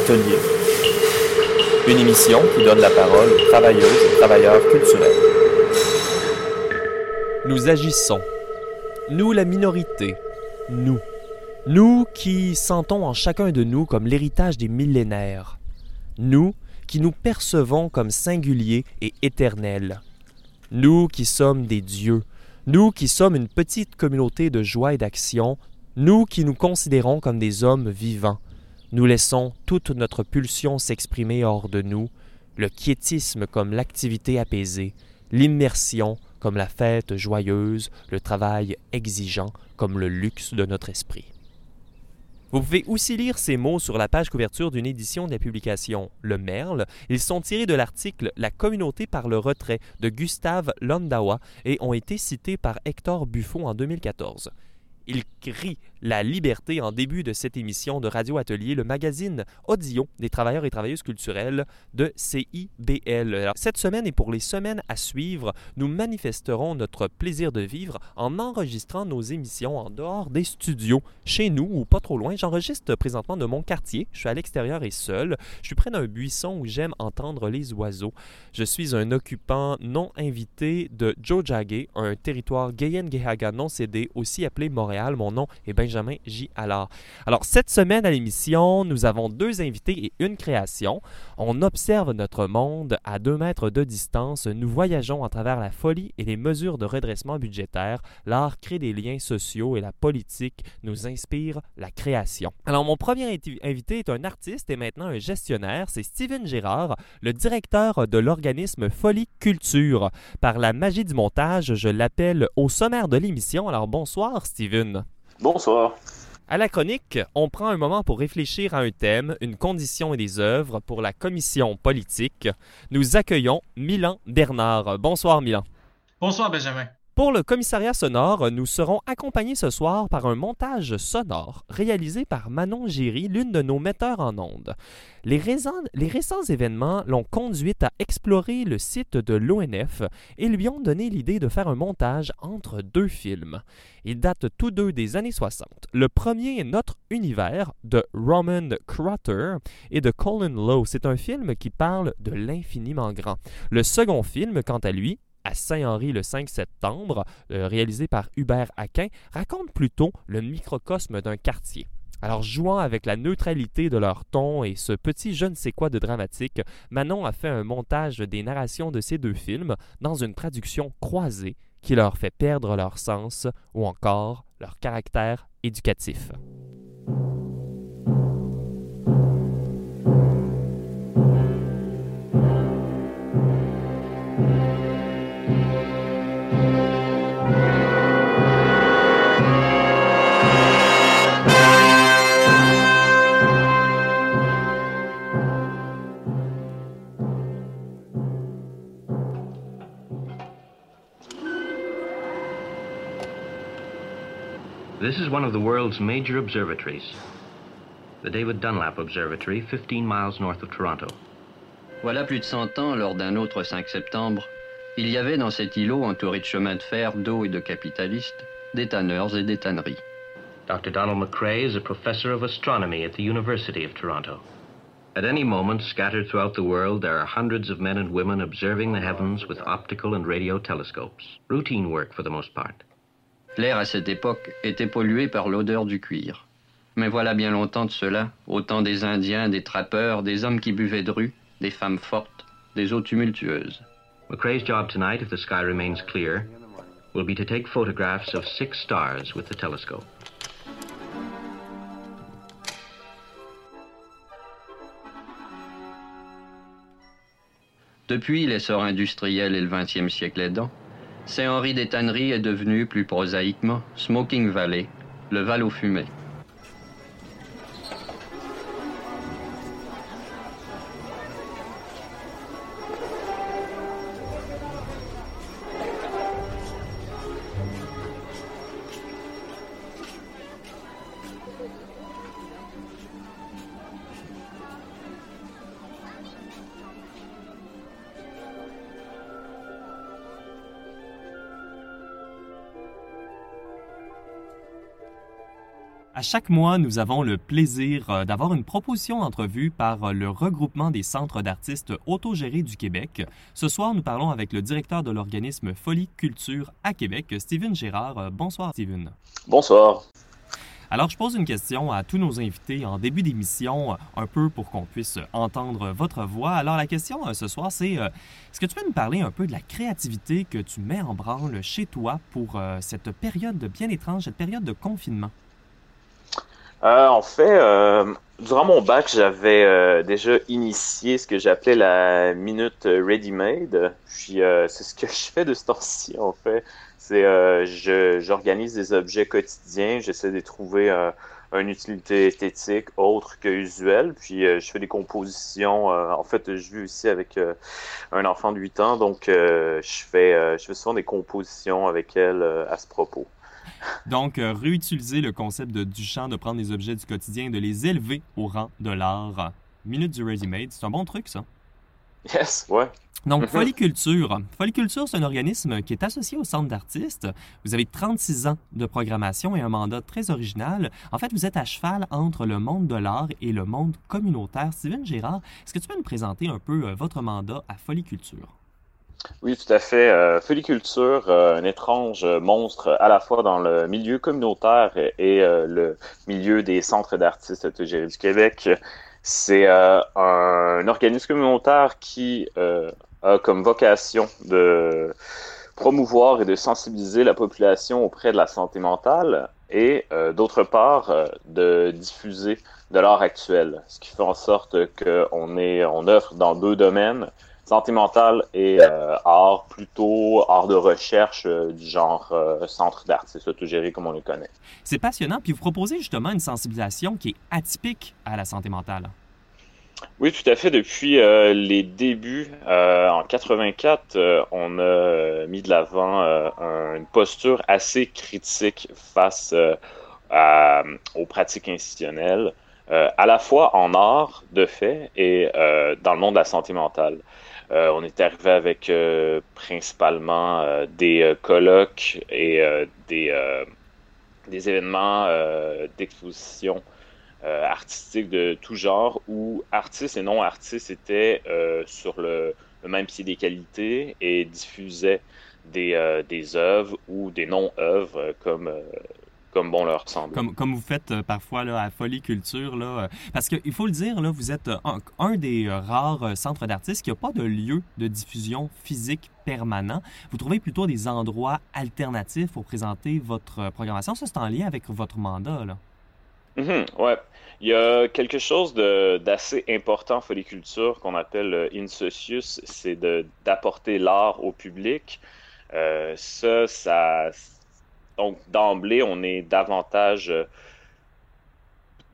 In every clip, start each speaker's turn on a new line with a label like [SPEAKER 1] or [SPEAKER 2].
[SPEAKER 1] Atelier. Une émission qui donne la parole aux travailleuses et travailleurs culturels. Nous agissons. Nous, la minorité. Nous. Nous qui sentons en chacun de nous comme l'héritage des millénaires. Nous qui nous percevons comme singuliers et éternels. Nous qui sommes des dieux. Nous qui sommes une petite communauté de joie et d'action. Nous qui nous considérons comme des hommes vivants. Nous laissons toute notre pulsion s'exprimer hors de nous, le quiétisme comme l'activité apaisée, l'immersion comme la fête joyeuse, le travail exigeant comme le luxe de notre esprit. Vous pouvez aussi lire ces mots sur la page couverture d'une édition de la publication Le Merle. Ils sont tirés de l'article La communauté par le retrait de Gustave Londawa et ont été cités par Hector Buffon en 2014. Il crie la liberté en début de cette émission de Radio Atelier, le magazine audio des travailleurs et travailleuses culturelles de CIBL. Cette semaine et pour les semaines à suivre, nous manifesterons notre plaisir de vivre en enregistrant nos émissions en dehors des studios, chez nous ou pas trop loin. J'enregistre présentement de mon quartier. Je suis à l'extérieur et seul. Je suis près d'un buisson où j'aime entendre les oiseaux. Je suis un occupant non invité de Jojage, un territoire Gayen-Gehaga non cédé, aussi appelé Montréal. Mon nom est Benjamin J. Allard. Alors, cette semaine à l'émission, nous avons deux invités et une création. On observe notre monde à deux mètres de distance. Nous voyageons à travers la folie et les mesures de redressement budgétaire. L'art crée des liens sociaux et la politique nous inspire la création. Alors, mon premier invité est un artiste et maintenant un gestionnaire. C'est Steven Gérard, le directeur de l'organisme Folie Culture. Par la magie du montage, je l'appelle au sommaire de l'émission. Alors, bonsoir, Steven.
[SPEAKER 2] Bonsoir.
[SPEAKER 1] À la chronique, on prend un moment pour réfléchir à un thème, une condition et des œuvres pour la commission politique. Nous accueillons Milan Bernard. Bonsoir Milan.
[SPEAKER 3] Bonsoir Benjamin.
[SPEAKER 1] Pour le commissariat sonore, nous serons accompagnés ce soir par un montage sonore réalisé par Manon Géry, l'une de nos metteurs en ondes. Les, récents événements l'ont conduite à explorer le site de l'ONF et lui ont donné l'idée de faire un montage entre deux films. Ils datent tous deux des années 60. Le premier est Notre univers de Roman Crutter et de Colin Lowe. C'est un film qui parle de l'infiniment grand. Le second film, quant à lui, à Saint-Henri le 5 septembre, euh, réalisé par Hubert Aquin, raconte plutôt le microcosme d'un quartier. Alors, jouant avec la neutralité de leur ton et ce petit je ne sais quoi de dramatique, Manon a fait un montage des narrations de ces deux films dans une traduction croisée qui leur fait perdre leur sens ou encore leur caractère éducatif.
[SPEAKER 4] This is one of the world's major observatories, the David Dunlap Observatory, 15 miles north of Toronto.
[SPEAKER 5] Voilà plus de 100 ans, lors d'un autre 5 septembre, il y avait dans cet îlot entouré de chemins de fer, d'eau et de capitalistes, des tanneurs et des tanneries.
[SPEAKER 4] Dr. Donald McCrae is a professor of astronomy at the University of Toronto. At any moment, scattered throughout the world, there are hundreds of men and women observing the heavens with optical and radio telescopes. Routine work for the most part.
[SPEAKER 5] L'air à cette époque était pollué par l'odeur du cuir. Mais voilà bien longtemps de cela, au temps des Indiens, des trappeurs, des hommes qui buvaient de rue, des femmes fortes, des eaux tumultueuses.
[SPEAKER 4] McCrae's job tonight, if the sky remains clear, will be to take photographs of six stars with the telescope.
[SPEAKER 5] Depuis l'essor industriel et le XXe siècle aidant, Saint-Henri des Tanneries est devenu, plus prosaïquement, Smoking Valley, le Val aux fumées.
[SPEAKER 1] À chaque mois, nous avons le plaisir euh, d'avoir une proposition d'entrevue par euh, le regroupement des centres d'artistes autogérés du Québec. Ce soir, nous parlons avec le directeur de l'organisme Folie Culture à Québec, Steven Gérard. Euh, bonsoir, Steven.
[SPEAKER 2] Bonsoir.
[SPEAKER 1] Alors, je pose une question à tous nos invités en début d'émission, un peu pour qu'on puisse entendre votre voix. Alors, la question ce soir, c'est est-ce que tu peux nous parler un peu de la créativité que tu mets en branle chez toi pour cette période bien étrange, cette période de confinement?
[SPEAKER 2] Euh, en fait, euh, durant mon bac, j'avais euh, déjà initié ce que j'appelais la minute ready-made. Puis c'est ce que je fais de ce temps-ci, en fait. C'est j'organise des objets quotidiens, j'essaie de trouver une utilité esthétique autre que usuelle. Puis je fais des compositions. en fait, je vis aussi avec un enfant de 8 ans, donc je fais je fais souvent des compositions avec elle à ce propos.
[SPEAKER 1] Donc, euh, réutiliser le concept de Duchamp, de prendre les objets du quotidien, de les élever au rang de l'art. Minute du ready-made, c'est un bon truc, ça.
[SPEAKER 2] Yes, ouais.
[SPEAKER 1] Donc, Foliculture. Foliculture, c'est un organisme qui est associé au Centre d'artistes. Vous avez 36 ans de programmation et un mandat très original. En fait, vous êtes à cheval entre le monde de l'art et le monde communautaire. Steven Gérard, est-ce que tu peux nous présenter un peu euh, votre mandat à Foliculture?
[SPEAKER 2] Oui, tout à fait. Euh, Foliculture, euh, un étrange monstre à la fois dans le milieu communautaire et euh, le milieu des centres d'artistes autogérés du Québec. C'est euh, un organisme communautaire qui a comme vocation de promouvoir et de sensibiliser la population auprès de la santé mentale et d'autre part de diffuser de l'art actuel, ce qui fait en sorte qu'on on offre dans deux domaines santé mentale et euh, art, plutôt art de recherche euh, du genre euh, centre d'artistes autogéré comme on le connaît.
[SPEAKER 1] C'est passionnant, puis vous proposez justement une sensibilisation qui est atypique à la santé mentale.
[SPEAKER 2] Oui, tout à fait. Depuis les débuts, en 84, on a mis de l'avant une posture assez critique face aux pratiques institutionnelles, à la fois en art, de fait, et dans le monde de la santé mentale. Euh, on est arrivé avec euh, principalement euh, des colloques et des, des événements d'exposition artistiques de tout genre où artistes et non-artistes étaient sur le, même pied d'égalité et diffusaient des, des œuvres ou des non-œuvres comme comme bon leur semble.
[SPEAKER 1] Comme, comme vous faites euh, parfois là, à Folie Culture. Là, euh, parce qu'il faut le dire, là, vous êtes euh, un, des rares centres d'artistes qui n'a pas de lieu de diffusion physique permanent. Vous trouvez plutôt des endroits alternatifs pour présenter votre programmation. Ça, c'est en lien avec votre mandat. Là.
[SPEAKER 2] Mm-hmm, ouais. Il y a quelque chose d'assez important en Culture qu'on appelle Insocius, c'est d'apporter l'art au public. ça, ça donc, d'emblée, on est davantage euh,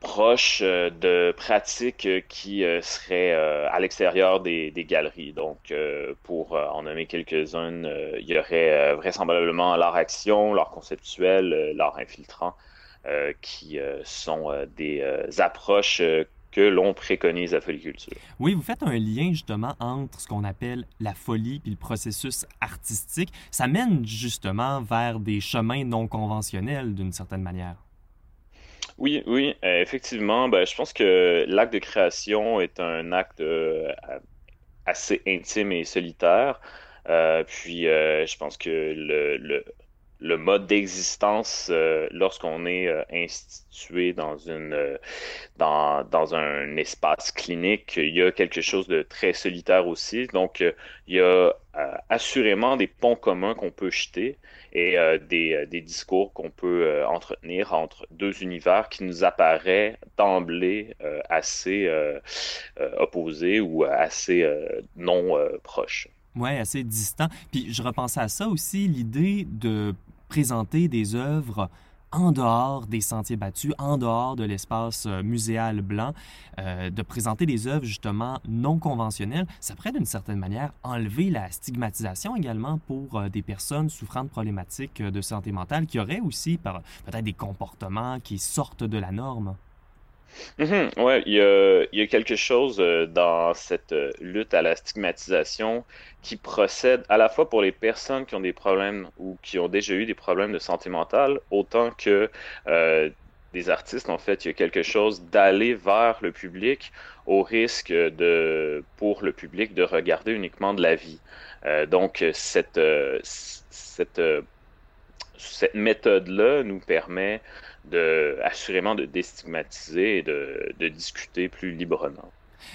[SPEAKER 2] proche euh, de pratiques euh, qui seraient à l'extérieur des, galeries. Donc, pour en nommer quelques-unes, il y aurait vraisemblablement l'art-action, l'art conceptuel, l'art infiltrant, qui sont des approches que l'on préconise à Foliculture.
[SPEAKER 1] Oui, vous faites un lien justement entre ce qu'on appelle la folie et le processus artistique. Ça mène justement vers des chemins non conventionnels d'une certaine manière.
[SPEAKER 2] Oui, oui, euh, effectivement. Ben, je pense que l'acte de création est un acte euh, assez intime et solitaire. Euh, puis, je pense que le le mode d'existence euh, lorsqu'on est euh, institué dans une euh, dans, dans un espace clinique, il y a quelque chose de très solitaire aussi. Donc il y a assurément des ponts communs qu'on peut jeter et des, des, discours qu'on peut entretenir entre deux univers qui nous apparaît d'emblée assez opposés ou assez non proches.
[SPEAKER 1] Oui, assez distant. Puis je repensais à ça aussi, l'idée de présenter des œuvres en dehors des sentiers battus, en dehors de l'espace euh, muséal blanc, euh, de présenter des œuvres justement non conventionnelles, ça pourrait d'une certaine manière enlever la stigmatisation également pour euh, des personnes souffrant de problématiques de santé mentale qui auraient aussi peut-être des comportements qui sortent de la norme.
[SPEAKER 2] Mhm, ouais, il y a, quelque chose euh, dans cette euh, lutte à la stigmatisation qui procède à la fois pour les personnes qui ont des problèmes ou qui ont déjà eu des problèmes de santé mentale, autant que euh, des artistes, en fait, il y a quelque chose d'aller vers le public au risque de, pour le public de regarder uniquement de la vie. donc, cette méthode-là nous permet de, assurément de déstigmatiser et de, de discuter plus librement.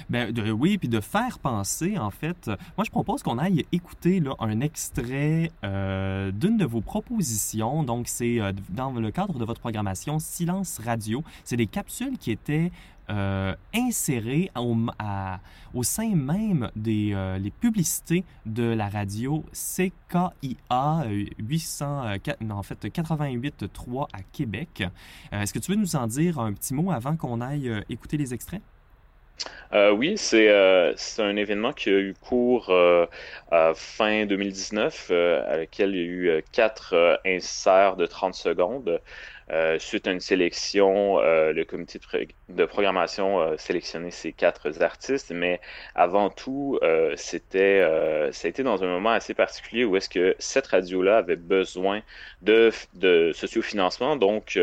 [SPEAKER 1] Ben, oui, puis de faire penser, en fait. Moi, je propose qu'on aille écouter un extrait euh, d'une de vos propositions. Donc, c'est euh, dans le cadre de votre programmation Silence Radio. C'est des capsules qui étaient euh, insérées au, sein même des les publicités de la radio CKIA 800, non, en fait 88.3 à Québec. Est-ce que tu veux nous en dire un petit mot avant qu'on aille écouter les extraits?
[SPEAKER 2] Euh, oui, c'est euh, un événement qui a eu cours euh, fin 2019, à lequel il y a eu quatre inserts de 30 secondes. Euh, suite à une sélection, euh, le comité de, programmation a sélectionné ces quatre artistes, mais avant tout, euh, c'était, ça a été dans un moment assez particulier où est-ce que cette radio-là avait besoin de, de sociofinancement. Donc,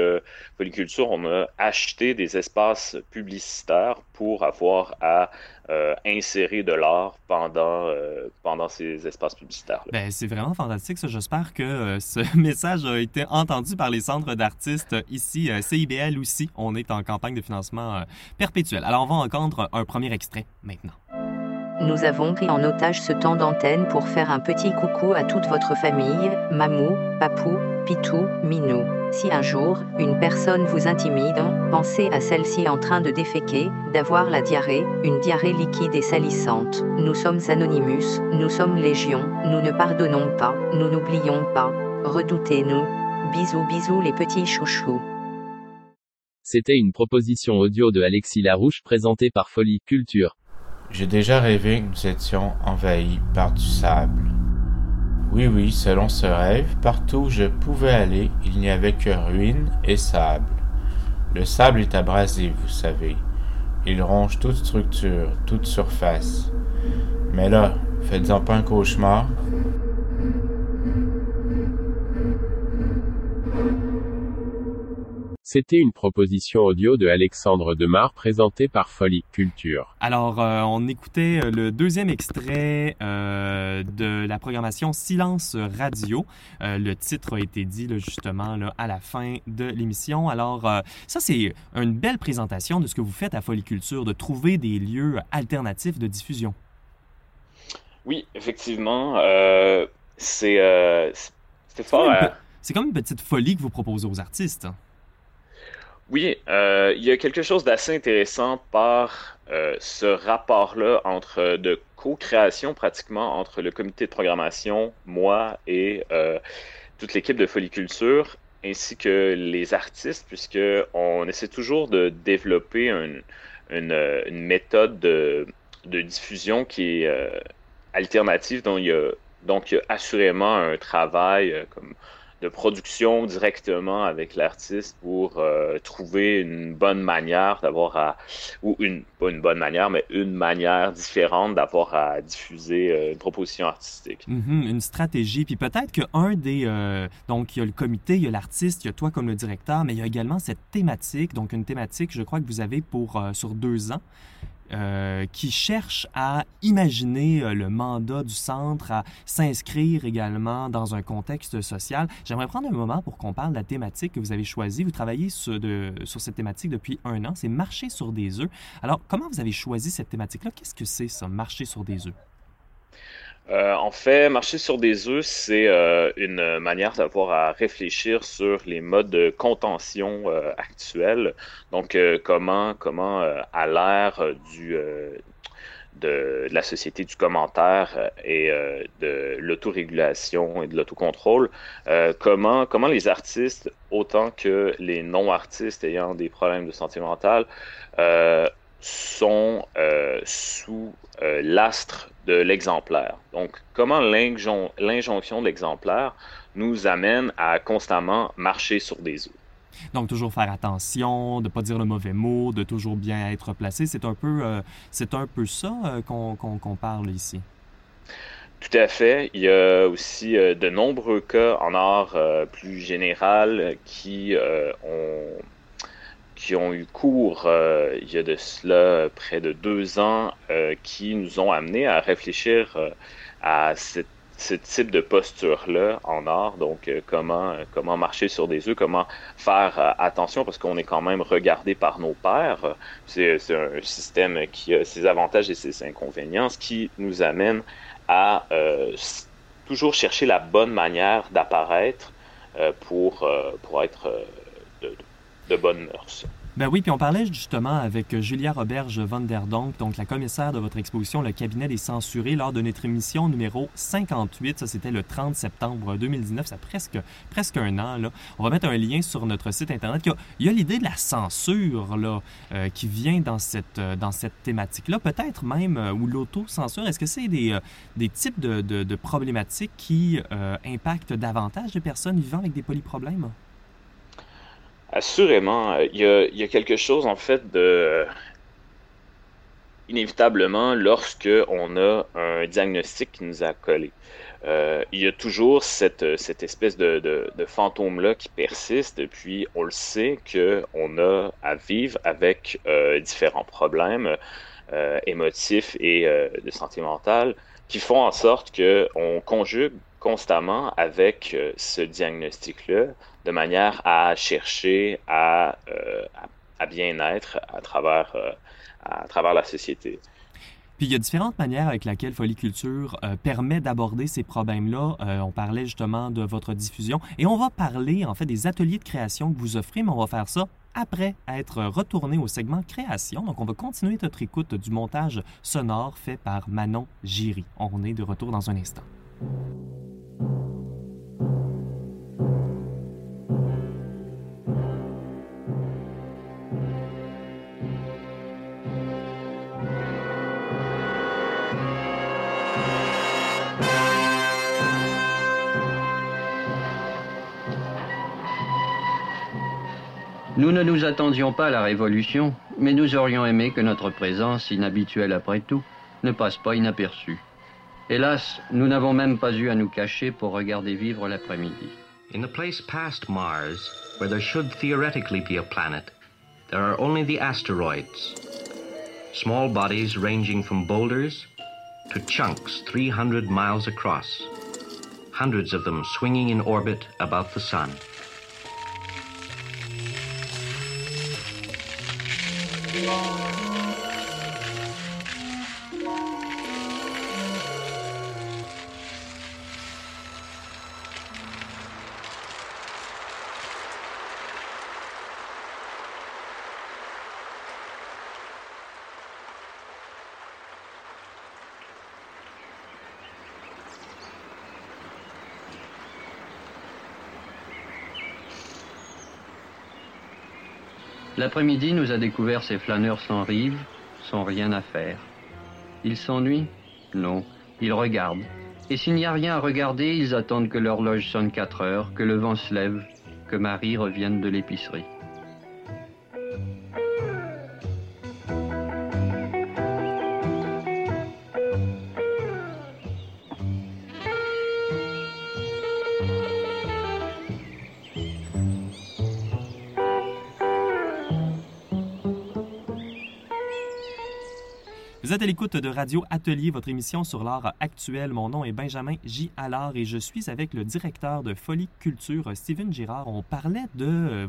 [SPEAKER 2] Polyculture, on a acheté des espaces publicitaires pour avoir à euh, insérer de l'art pendant, euh, pendant ces espaces publicitaires.
[SPEAKER 1] Ben, c'est vraiment fantastique. J'espère que euh, ce message a été entendu par les centres d'artistes ici, CIBL aussi. On est en campagne de financement perpétuel. Alors, on va entendre un premier extrait maintenant.
[SPEAKER 3] Nous avons pris en otage ce temps d'antenne pour faire un petit coucou à toute votre famille, Mamou, Papou, Pitou, Minou. Si un jour, une personne vous intimide, pensez à celle-ci en train de déféquer, d'avoir la diarrhée, une diarrhée liquide et salissante. Nous sommes Anonymous, nous sommes Légion, nous ne pardonnons pas, nous n'oublions pas. Redoutez-nous. Bisous bisous les petits chouchous.
[SPEAKER 6] C'était une proposition audio de Alexis Larouche présentée par Folie Culture.
[SPEAKER 7] J'ai déjà rêvé que nous étions envahis par du sable. Oui, oui, selon ce rêve, partout où je pouvais aller, il n'y avait que ruines et sable. Le sable est abrasé, vous savez. Il ronge toute structure, toute surface. Mais là, faites-en pas un cauchemar,
[SPEAKER 6] C'était une proposition audio de Alexandre Demar présentée par Folie Culture.
[SPEAKER 1] Alors, euh, on écoutait euh, le deuxième extrait euh, de la programmation Silence Radio. le titre a été dit justement là, à la fin de l'émission. Alors, ça, c'est une belle présentation de ce que vous faites à Folie Culture, de trouver des lieux alternatifs de diffusion.
[SPEAKER 2] Oui, effectivement. c'est fort.
[SPEAKER 1] C'est comme une petite folie que vous proposez aux artistes.
[SPEAKER 2] Oui, euh, il y a quelque chose d'assez intéressant par euh, ce rapport-là entre de co-création pratiquement entre le comité de programmation, moi et euh, toute l'équipe de Foliculture, ainsi que les artistes, puisque on essaie toujours de développer une, méthode de, diffusion qui est alternative, dont donc il y a assurément un travail comme de production directement avec l'artiste pour euh, trouver une bonne manière d'avoir à ou une pas une bonne manière mais une manière différente d'avoir à diffuser euh, une proposition artistique.
[SPEAKER 1] Mm-hmm, une stratégie. Puis peut-être que un des euh, donc il y a le comité, il y a l'artiste, il y a toi comme le directeur, mais il y a également cette thématique. Donc une thématique je crois que vous avez pour sur deux ans euh, qui cherche à imaginer euh, le mandat du centre, à s'inscrire également dans un contexte social. J'aimerais prendre un moment pour qu'on parle de la thématique que vous avez choisie. Vous travaillez sur, sur cette thématique depuis un an, c'est marcher sur des œufs. Alors, comment vous avez choisi cette thématique-là? Qu'est-ce que c'est ça, marcher sur des œufs?
[SPEAKER 2] Euh, en fait, marcher sur des œufs, c'est euh, une manière d'avoir à réfléchir sur les modes de contention euh, actuels. Donc, comment, comment à l'ère du de, la société du commentaire et de l'autorégulation et de l'autocontrôle, comment, comment les artistes, autant que les non-artistes ayant des problèmes de santé mentale, sont sous l'astre de l'exemplaire. Donc, comment l'injonction de l'exemplaire nous amène à constamment marcher sur des œufs.
[SPEAKER 1] Donc, toujours faire attention, de ne pas dire le mauvais mot, de toujours bien être placé. C'est un peu, euh, c'est un peu ça euh, qu'on parle ici.
[SPEAKER 2] Tout à fait. Il y a aussi euh, de nombreux cas en art plus général qui ont qui ont eu cours euh, il y a de cela près de deux ans, euh, qui nous ont amené à réfléchir euh, à ce type de posture-là en art. Donc, comment, comment marcher sur des œufs, comment faire attention, parce qu'on est quand même regardé par nos pairs. C'est un système qui a ses avantages et ses inconvénients, ce qui nous amène à toujours chercher la bonne manière d'apparaître pour, pour être de bonnes mœurs.
[SPEAKER 1] Ben oui, puis on parlait justement avec Julia Roberge van der Donk, donc la commissaire de votre exposition Le cabinet des censurés, lors de notre émission numéro 58. Ça, c'était le 30 septembre 2019. Ça presque, presque un an. Là. On va mettre un lien sur notre site Internet. Il y a, l'idée de la censure là, euh, qui vient dans cette, euh, dans cette thématique-là. Peut-être même, euh, ou l'autocensure. Est-ce que c'est des, des types de, de, problématiques qui impactent davantage les personnes vivant avec des polyproblèmes?
[SPEAKER 2] Assurément, euh, il y, a, quelque chose en fait de inévitablement lorsque on a un diagnostic qui nous a collé. Euh, il y a toujours cette, cette espèce de, fantôme-là qui persiste, et puis on le sait qu'on a à vivre avec euh, différents problèmes euh, émotifs et euh, de santé mentale qui font en sorte qu'on conjugue constamment avec euh, ce diagnostic-là de manière à chercher à, euh, à, bien être à travers, euh, à travers la société.
[SPEAKER 1] Puis il y a différentes manières avec lesquelles Foliculture permet d'aborder ces problèmes-là. on parlait justement de votre diffusion et on va parler en fait des ateliers de création que vous offrez, mais on va faire ça après être retourné au segment création. Donc on va continuer notre écoute du montage sonore fait par Manon Giry. On est de retour dans un instant.
[SPEAKER 5] Nous ne nous attendions pas à la Révolution, mais nous aurions aimé que notre présence, inhabituelle après tout, ne passe pas inaperçue. Hélas, nous n'avons même pas eu à nous cacher pour regarder vivre l'après-midi.
[SPEAKER 4] In the place past Mars, where there should theoretically be a planet, there are only the asteroids. Small bodies ranging from boulders to chunks 300 miles across, hundreds of them swinging in orbit about the sun.
[SPEAKER 5] L'après-midi nous a découvert ces flâneurs sans rive, sans rien à faire. Ils s'ennuient Non, ils regardent. Et s'il n'y a rien à regarder, ils attendent que l'horloge sonne 4 heures, que le vent se lève, que Marie revienne de l'épicerie.
[SPEAKER 1] Vous êtes à l'écoute de Radio Atelier, votre émission sur l'art actuel. Mon nom est Benjamin J. Allard et je suis avec le directeur de Folie Culture, Steven Girard. On parlait de euh,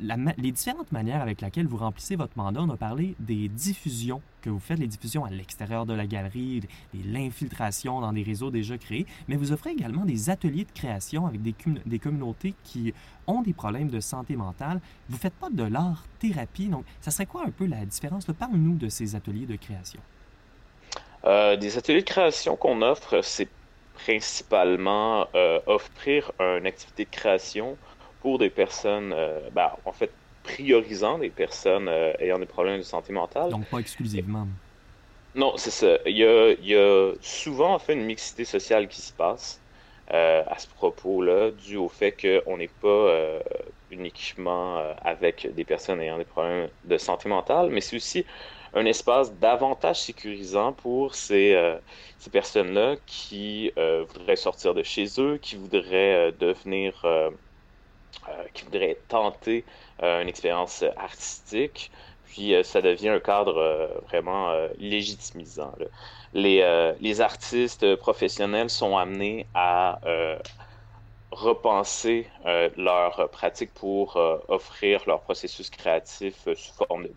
[SPEAKER 1] les différentes manières avec lesquelles vous remplissez votre mandat. On a parlé des diffusions que vous faites, les diffusions à l'extérieur de la galerie, l'infiltration dans des réseaux déjà créés, mais vous offrez également des ateliers de création avec des, des communautés qui ont des problèmes de santé mentale. Vous ne faites pas de l'art-thérapie, donc ça serait quoi un peu la différence? Parle-nous de ces ateliers de création.
[SPEAKER 2] Euh, des ateliers de création qu'on offre, c'est principalement euh, offrir une activité de création pour des personnes, euh, ben, en fait, priorisant des personnes euh, ayant des problèmes de santé mentale.
[SPEAKER 1] Donc pas exclusivement.
[SPEAKER 2] Non, c'est ça. Il y, a, il y, a, souvent en fait une mixité sociale qui se passe euh, à ce propos-là, dû au fait qu'on n'est pas uniquement avec des personnes ayant des problèmes de santé mentale, mais c'est aussi un espace davantage sécurisant pour ces, ces personnes-là qui voudraient sortir de chez eux, qui voudraient devenir qui voudraient tenter une expérience artistique. Puis ça devient un cadre vraiment légitimisant. Les, artistes professionnels sont amenés à repenser euh, leur pratique pour euh, offrir leur processus créatif euh, sous forme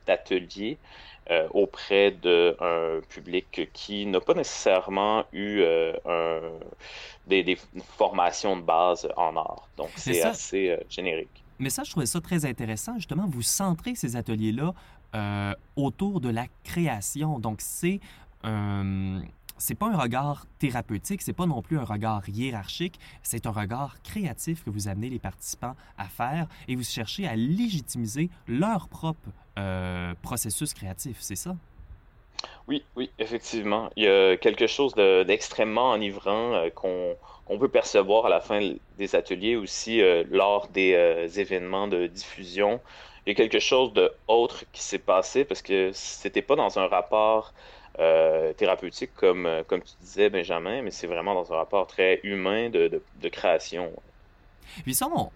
[SPEAKER 2] d'atelier auprès d'un public qui n'a pas nécessairement eu un, des, formations de base en art. Donc, c'est assez générique.
[SPEAKER 1] Mais ça, je trouvais ça très intéressant. Justement, vous centrez ces ateliers-là autour de la création. Donc, c'est c'est pas un regard thérapeutique, c'est pas non plus un regard hiérarchique, c'est un regard créatif que vous amenez les participants à faire et vous cherchez à légitimiser leur propre euh, processus créatif, c'est ça?
[SPEAKER 2] Oui, oui, effectivement. Il y a quelque chose d'extrêmement enivrant euh, qu'on peut percevoir à la fin des ateliers aussi euh, lors des événements de diffusion. Il y a quelque chose d'autre qui s'est passé parce que c'était pas dans un rapport euh, thérapeutique, comme, euh, comme tu disais, Benjamin, mais c'est vraiment dans un rapport très humain de, de, création.
[SPEAKER 1] Puis ça, on,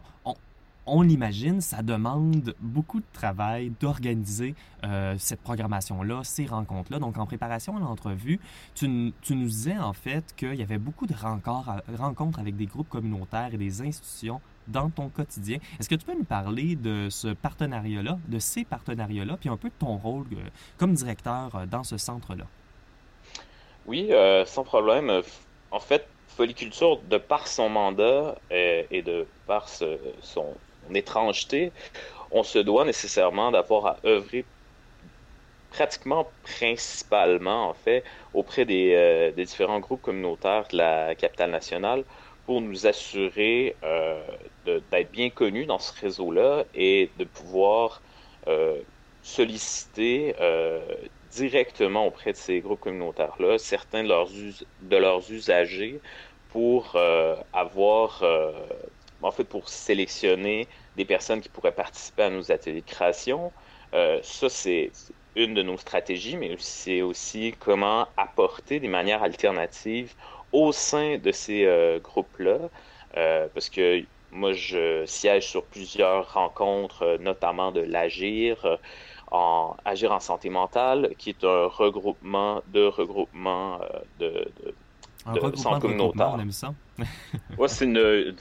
[SPEAKER 1] on, l'imagine, ça demande beaucoup de travail d'organiser euh, cette programmation-là, ces rencontres-là. Donc, en préparation à l'entrevue, tu, tu, nous disais en fait qu'il y avait beaucoup de rencontres avec des groupes communautaires et des institutions dans ton quotidien. Est-ce que tu peux nous parler de ce partenariat-là, de ces partenariats-là, puis un peu de ton rôle comme directeur dans ce centre-là?
[SPEAKER 2] Oui, euh, sans problème. En fait, Foliculture, de par son mandat euh, et, de par son, étrangeté, on se doit nécessairement d'avoir à œuvrer pratiquement principalement, en fait, auprès euh, des, différents groupes communautaires de la capitale nationale pour nous assurer d'être bien connus dans ce réseau-là et de pouvoir solliciter directement auprès de ces groupes communautaires-là certains de leurs, de leurs usagers pour euh, avoir, euh, en fait, pour sélectionner des personnes qui pourraient participer à nos ateliers de création. Euh, ça, c'est une de nos stratégies, mais c'est aussi comment apporter des manières alternatives au sein de ces groupes-là, parce que moi, je siège sur plusieurs rencontres, notamment de l'Agir, en Agir en santé mentale, qui est un regroupement de regroupements euh, de, de,
[SPEAKER 1] de regroupement communautaire. On aime ça.
[SPEAKER 2] ouais, c'est une,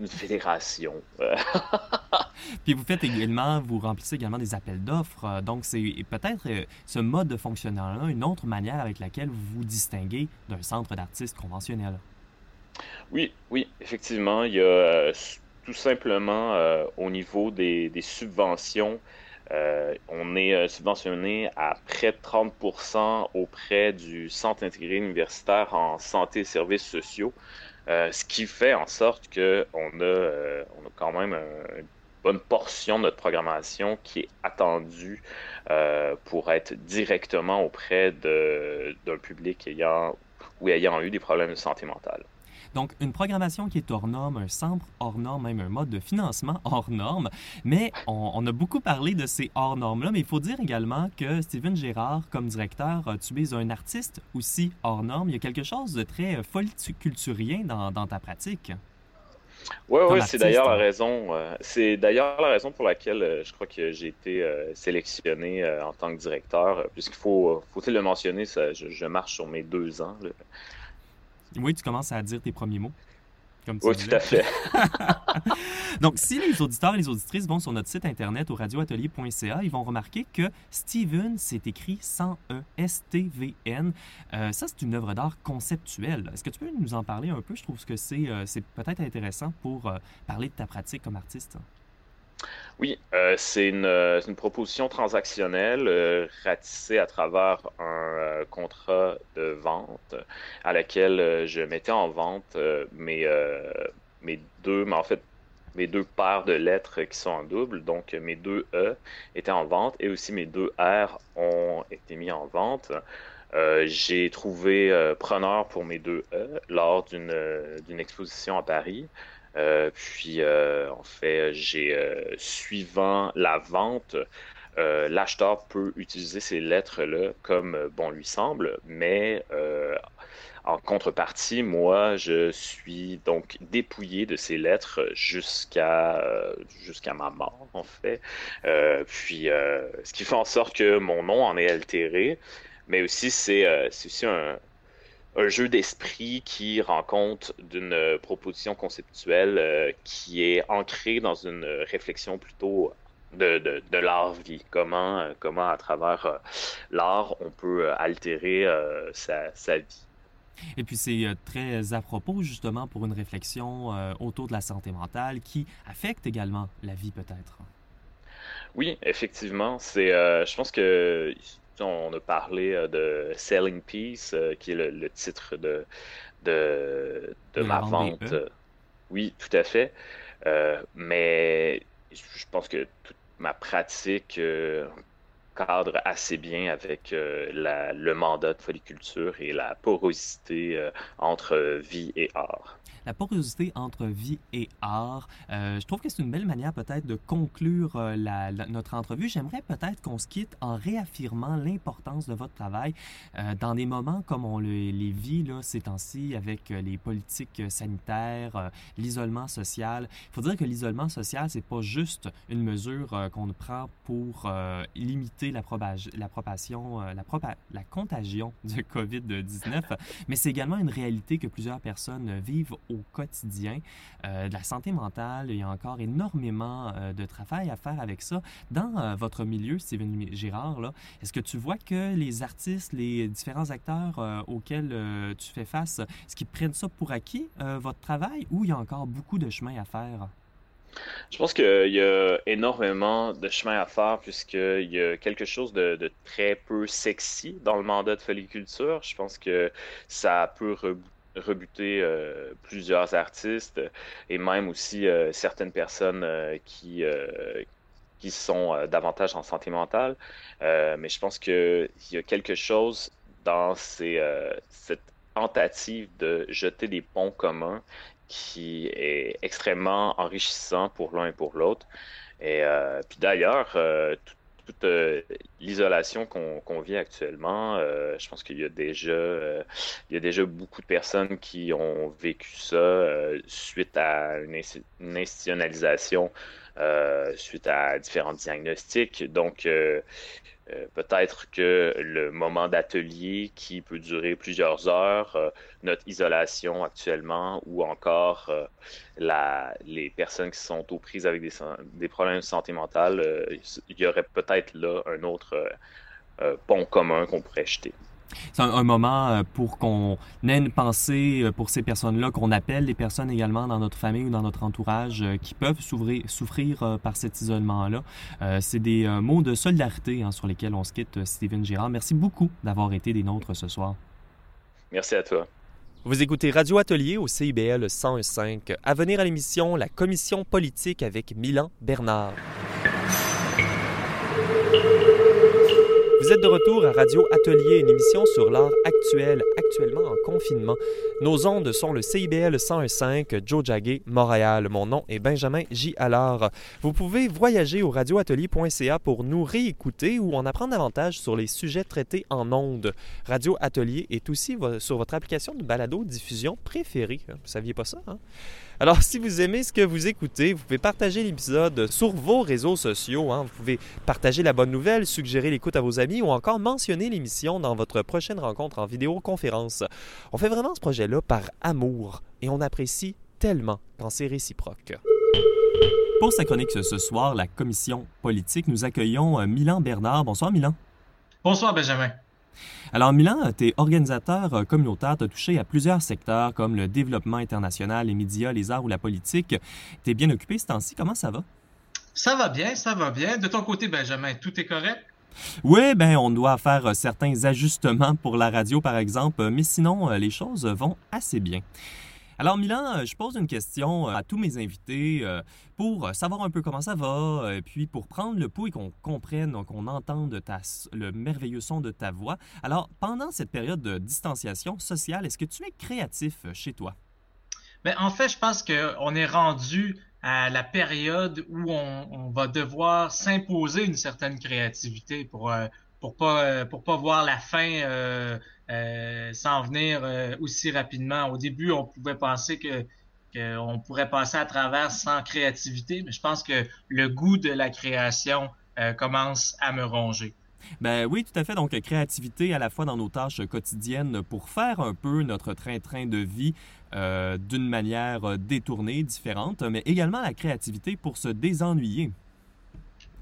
[SPEAKER 2] une, fédération.
[SPEAKER 1] Puis vous faites également, vous remplissez également des appels d'offres. Euh, donc, c'est peut-être euh, ce mode de fonctionnement-là, une autre manière avec laquelle vous vous distinguez d'un centre d'artistes conventionnel.
[SPEAKER 2] Oui, oui, effectivement. Il y a tout simplement au niveau des, des subventions euh, on est euh, subventionné à près de 30 auprès du Centre intégré universitaire en santé et services sociaux, euh, ce qui fait en sorte qu'on a, on a quand même une bonne portion de notre programmation qui est attendue pour être directement auprès d'un public ayant ou ayant eu des problèmes de santé mentale.
[SPEAKER 1] Donc, une programmation qui est hors norme, un centre hors norme, même un mode de financement hors norme. Mais on, a beaucoup parlé de ces hors normes-là, mais il faut dire également que Steven Gérard, comme directeur, tu es un artiste aussi hors norme. Il y a quelque chose de très culturien dans, dans ta pratique.
[SPEAKER 2] Oui, oui, c'est d'ailleurs la raison. Euh, c'est d'ailleurs la raison pour laquelle euh, je crois que j'ai été euh, sélectionné en tant que directeur, puisqu'il faut, faut-il le mentionner, ça, je, marche sur mes deux ans.
[SPEAKER 1] Oui, tu commences à dire tes premiers mots.
[SPEAKER 2] Comme tu oui, tout à fait.
[SPEAKER 1] Donc, si les auditeurs et les auditrices vont sur notre site internet au radioatelier.ca, ils vont remarquer que Steven, c'est écrit sans E, S-T-V-N. Euh, ça, c'est une œuvre d'art conceptuelle. Est-ce que tu peux nous en parler un peu? Je trouve que c'est, euh, peut-être intéressant pour euh, parler de ta pratique comme artiste.
[SPEAKER 2] Oui, euh, c'est une, euh, une, proposition transactionnelle euh, ratissée à travers un contrat de vente à laquelle je mettais en vente mes, mes deux, mais en fait mes deux paires de lettres qui sont en double, donc mes deux E étaient en vente et aussi mes deux R ont été mis en vente. j'ai trouvé preneur pour mes deux E lors d'une exposition à Paris. Euh, puis, euh, en fait, j'ai euh, suivant la vente, l'acheteur peut utiliser ces lettres-là comme bon lui semble, mais en contrepartie, moi, je suis donc dépouillé de ces lettres jusqu'à jusqu'à ma mort, en fait. puis, ce qui fait en sorte que mon nom en est altéré, mais aussi c'est aussi un, un jeu d'esprit qui rend compte d'une proposition conceptuelle qui est ancrée dans une réflexion plutôt de, de, de l'art-vie. Comment, comment, à travers l'art, on peut altérer sa, sa, vie.
[SPEAKER 1] Et puis c'est très à propos justement pour une réflexion autour de la santé mentale qui affecte également la vie peut-être.
[SPEAKER 2] Oui, effectivement. C'est, je pense que on a parlé de Selling Peace, qui est le, titre de, de, de, ma vente. Oui, tout à fait. mais je pense que toute ma pratique cadre assez bien avec le mandat de foliculture et la porosité entre vie et art
[SPEAKER 1] la porosité entre vie et art. Euh, je trouve que c'est une belle manière peut-être de conclure euh, notre entrevue. J'aimerais peut-être qu'on se quitte en réaffirmant l'importance de votre travail euh, dans des moments comme on le, les vit là, ces temps-ci avec les politiques sanitaires, l'isolement social. Il faut dire que l'isolement social, c'est pas juste une mesure qu'on prend pour limiter la, la propagation, la, la contagion de COVID-19, mais c'est également une réalité que plusieurs personnes vivent au quotidien. Euh, de la santé mentale, il y a encore énormément euh, de travail à faire avec ça. Dans euh, votre milieu, Steven Girard, est-ce que tu vois que les artistes, les différents acteurs auxquels tu fais face, est-ce qu'ils prennent ça pour acquis, votre travail, ou il y a encore beaucoup de chemin à faire?
[SPEAKER 2] Je pense qu'il y a énormément de chemin à faire puisqu'il y a quelque chose de, très peu sexy dans le mandat de foliculture. Je pense que ça peut rebuter euh, plusieurs artistes et même aussi euh, certaines personnes euh, qui, qui sont davantage en santé mentale. mais je pense qu'il y a quelque chose dans ces, cette tentative de jeter des ponts communs qui est extrêmement enrichissant pour l'un et pour l'autre. Et puis d'ailleurs, tout toute euh, l'isolation qu'on vit actuellement, euh, je pense qu'il y a déjà euh, il y a déjà beaucoup de personnes qui ont vécu ça suite à une, une institutionnalisation, suite à différents diagnostics. Donc euh, peut-être que le moment d'atelier qui peut durer plusieurs heures, euh, notre isolation actuellement, ou encore euh, la, les personnes qui sont aux prises avec des, des problèmes de santé mentale, il y aurait peut-être là un autre pont commun qu'on pourrait jeter.
[SPEAKER 1] C'est un, moment euh, pour qu'on ait une pensée euh, pour ces personnes-là, qu'on appelle les personnes également dans notre famille ou dans notre entourage euh, qui peuvent souffrir par cet isolement-là. c'est des mots de solidarité hein, sur lesquels on se quitte, Steven Girard. Merci beaucoup d'avoir été des nôtres ce soir.
[SPEAKER 2] Merci à toi.
[SPEAKER 1] Vous écoutez Radio Atelier au CIBL 105. À venir à l'émission La Commission politique avec Milan Bernard. Vous êtes de retour à Radio Atelier, une émission sur l'art actuel, actuellement en confinement. Nos ondes sont le CIBL 101.5, Joe Jagger, Montréal. Mon nom est Benjamin J. Allard. Vous pouvez voyager au radioatelier.ca pour nous réécouter ou en apprendre davantage sur les sujets traités en ondes. Radio Atelier est aussi sur votre application de balado-diffusion préférée. Vous saviez pas ça, hein? Alors, si vous aimez ce que vous écoutez, vous pouvez partager l'épisode sur vos réseaux sociaux. Hein. Vous pouvez partager la bonne nouvelle, suggérer l'écoute à vos amis ou encore mentionner l'émission dans votre prochaine rencontre en vidéoconférence. On fait vraiment ce projet-là par amour et on apprécie tellement quand c'est réciproque. Pour sa chronique ce soir, la commission politique, nous accueillons euh, Milan Bernard. Bonsoir Milan.
[SPEAKER 8] Bonsoir Benjamin.
[SPEAKER 1] Alors, Milan, tu es organisateur communautaire, tu as touché à plusieurs secteurs comme le développement international, les médias, les arts ou la politique. Tu es bien occupé ce temps-ci. Comment ça va?
[SPEAKER 8] Ça va bien, ça va bien. De ton côté, Benjamin, tout est correct?
[SPEAKER 1] Oui, ben on doit faire certains ajustements pour la radio, par exemple, mais sinon, les choses vont assez bien. Alors, Milan, euh, je pose une question euh, à tous mes invités euh, pour savoir un peu comment ça va, et puis pour prendre le pouls et qu'on comprenne, qu'on entende le merveilleux son de ta voix. Alors, pendant cette période de distanciation sociale, est-ce que tu es créatif chez toi?
[SPEAKER 8] Bien, en fait, je pense qu'on est rendu à la période où on, va devoir s'imposer une certaine créativité pour pour pas pour pas voir la fin s'en venir aussi rapidement. Au début, on pouvait penser que qu'on pourrait passer à travers sans créativité, mais je pense que le goût de la création commence à me ronger.
[SPEAKER 1] Ben oui, tout à fait. Donc, créativité à la fois dans nos tâches quotidiennes pour faire un peu notre train-train de vie euh, d'une manière détournée, différente, mais également la créativité pour se désennuyer.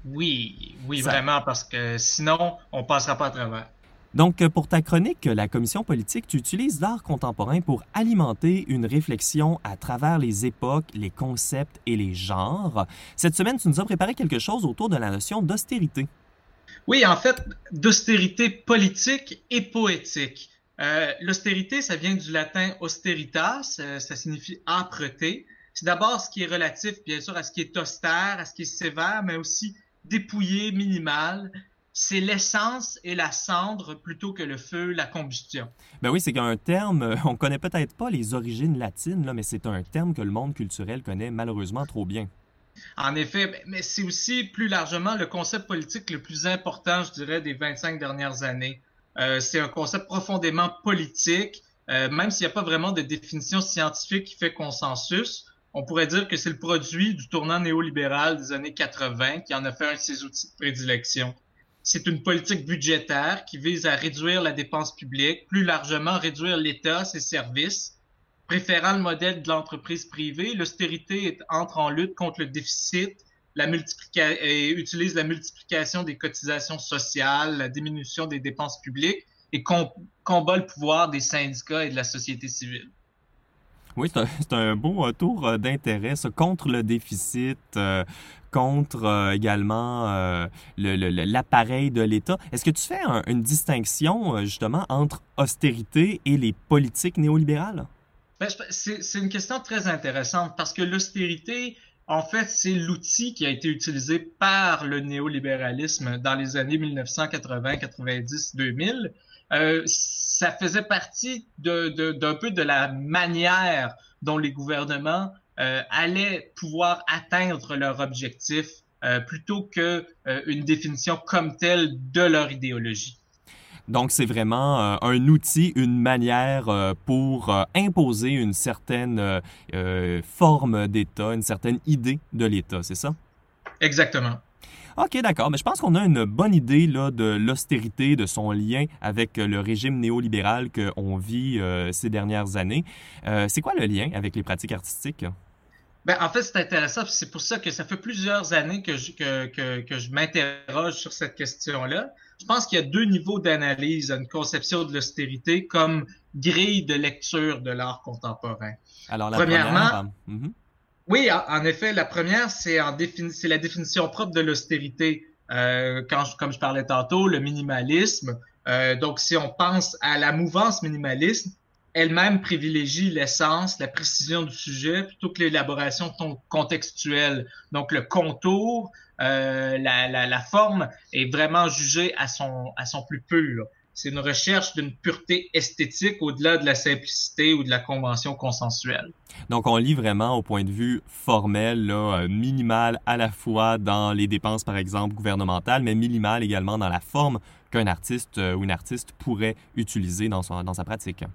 [SPEAKER 8] Oui, oui, vraiment, parce que sinon, on passera pas à travers.
[SPEAKER 1] Donc, pour ta chronique, la commission politique, tu utilises l'art contemporain pour alimenter une réflexion à travers les époques, les concepts et les genres. Cette semaine, tu nous as préparé quelque chose autour de la notion d'austérité.
[SPEAKER 8] Oui, en fait, d'austérité politique et poétique. Euh, l'austérité, ça vient du latin austeritas, euh, ça signifie âpreté. C'est d'abord ce qui est relatif, bien sûr, à ce qui est austère, à ce qui est sévère, mais aussi dépouillé, minimal. C'est l'essence et la cendre plutôt que le feu, la combustion.
[SPEAKER 1] Ben oui, c'est qu'un terme, euh, on connaît peut-être pas les origines latines, là, mais c'est un terme que le monde culturel connaît malheureusement trop bien.
[SPEAKER 8] En effet, mais c'est aussi plus largement le concept politique le plus important, je dirais, des 25 dernières années. Euh, c'est un concept profondément politique, euh, même s'il n'y a pas vraiment de définition scientifique qui fait consensus. On pourrait dire que c'est le produit du tournant néolibéral des années 80 qui en a fait un de ses outils de prédilection. C'est une politique budgétaire qui vise à réduire la dépense publique, plus largement réduire l'État, ses services, Préférant le modèle de l'entreprise privée, l'austérité entre en lutte contre le déficit et utilise la multiplication des cotisations sociales, la diminution des dépenses publiques et combat le pouvoir des syndicats et de la société civile.
[SPEAKER 1] Oui, c'est un, beau retour euh, d'intérêt contre le déficit, euh, contre euh, également l'appareil de l'État. Est-ce que tu fais une distinction justement entre austérité et les politiques néolibérales?
[SPEAKER 8] Ben, c'est une question très intéressante parce que l'austérité, en fait, c'est l'outil qui a été utilisé par le néolibéralisme dans les années 1980, 90, 2000. Euh, ça faisait partie d'un de, peu de la manière dont les gouvernements euh, allaient pouvoir atteindre leur objectif euh, plutôt que une définition comme telle de leur idéologie.
[SPEAKER 1] Donc, c'est vraiment euh, un outil, une manière euh, pour euh, imposer une certaine forme d'État, une certaine idée de l'État, c'est ça?
[SPEAKER 8] Exactement.
[SPEAKER 1] OK, d'accord. Mais je pense qu'on a une bonne idée là, de l'austérité, de son lien avec le régime néolibéral qu'on vit ces dernières années. c'est quoi le lien avec les pratiques artistiques?
[SPEAKER 8] Ben, en fait, c'est intéressant. C'est pour ça que ça fait plusieurs années que je, que, que, que je m'interroge sur cette question-là. Je pense qu'il y a deux niveaux d'analyse à une conception de l'austérité comme grille de lecture de l'art contemporain.
[SPEAKER 1] Alors, la Premièrement, première.
[SPEAKER 8] Oui, en, effet, la première, c'est la définition propre de l'austérité. Euh, quand comme je parlais tantôt, le minimalisme. Euh, donc, si on pense à la mouvance minimaliste, elle-même privilégie l'essence, la précision du sujet plutôt que l'élaboration contextuelle. Donc le contour, euh, la, la, la, forme est vraiment jugée à son, à son plus pur. C'est une recherche d'une pureté esthétique au-delà de la simplicité ou de la convention consensuelle.
[SPEAKER 1] Donc, on lit vraiment au point de vue formel, là, euh, minimal à la fois dans les dépenses, par exemple, gouvernementales, mais minimal également dans la forme qu'un artiste euh, ou une artiste pourrait utiliser dans, son, dans sa pratique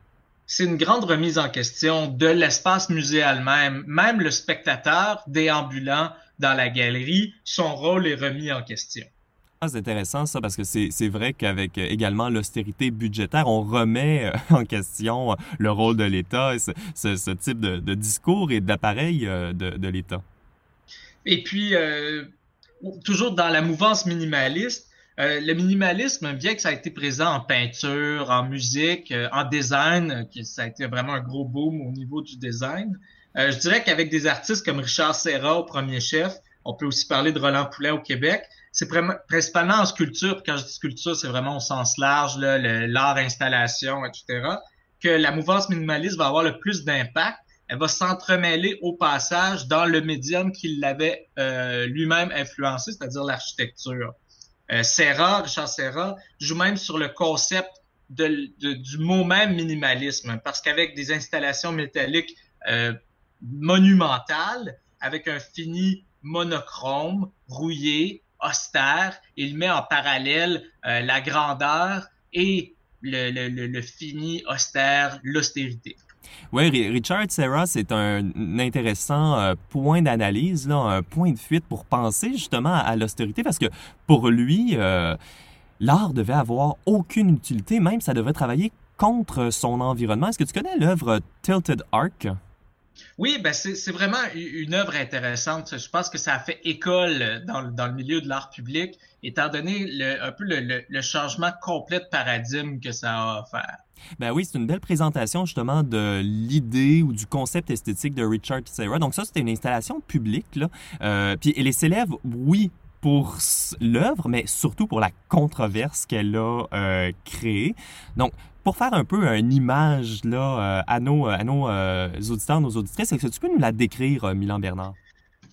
[SPEAKER 8] c'est une grande remise en question de l'espace muséal même. Même le spectateur déambulant dans la galerie, son rôle est remis en question.
[SPEAKER 1] Intéressant ça parce que c'est vrai qu'avec euh, également l'austérité budgétaire, on remet euh, en question euh, le rôle de l'État, ce, ce, type de, discours et d'appareil de, l'État.
[SPEAKER 8] Et puis, toujours dans la mouvance minimaliste, le minimalisme, bien que ça a été présent en peinture, en musique, en design, que ça a été vraiment un gros boom au niveau du design, je dirais qu'avec des artistes comme Richard Serra au premier chef, on peut aussi parler de Roland Poulet au Québec, c'est principalement en sculpture, quand je dis sculpture, c'est vraiment au sens large, l'art installation, etc., que la mouvance minimaliste va avoir le plus d'impact. Elle va s'entremêler au passage dans le médium qui l'avait lui-même influencé, c'est-à-dire l'architecture. Euh, Serra, Richard Serra, joue même sur le concept de, du mot même minimalisme, parce qu'avec des installations métalliques euh, monumentales, avec un fini monochrome, rouillé, austère. Il met en parallèle la grandeur et le, fini austère, l'austérité.
[SPEAKER 1] Oui, Richard Serra, c'est un intéressant euh, point d'analyse, un point de fuite pour penser justement à, l'austérité, parce que pour lui, euh, l'art devait avoir aucune utilité, même ça devait travailler contre son environnement. Est-ce que tu connais l'œuvre Tilted Arc?
[SPEAKER 8] Oui, ben c'est vraiment une œuvre intéressante. Je pense que ça a fait école dans, dans le milieu de l'art public, étant donné le, un peu le, le, changement complet de paradigme que ça a offert.
[SPEAKER 1] Ben oui, c'est une belle présentation justement de l'idée ou du concept esthétique de Richard Serra. Donc ça, c'était une installation publique. Là. Euh, puis elle est célèbre, oui, pour l'œuvre, mais surtout pour la controverse qu'elle a euh, créée. Donc, pour faire un peu une image là, euh, à nos, à nos euh, auditeurs, nos auditrices, est-ce que tu peux nous la décrire, euh, Milan Bernard?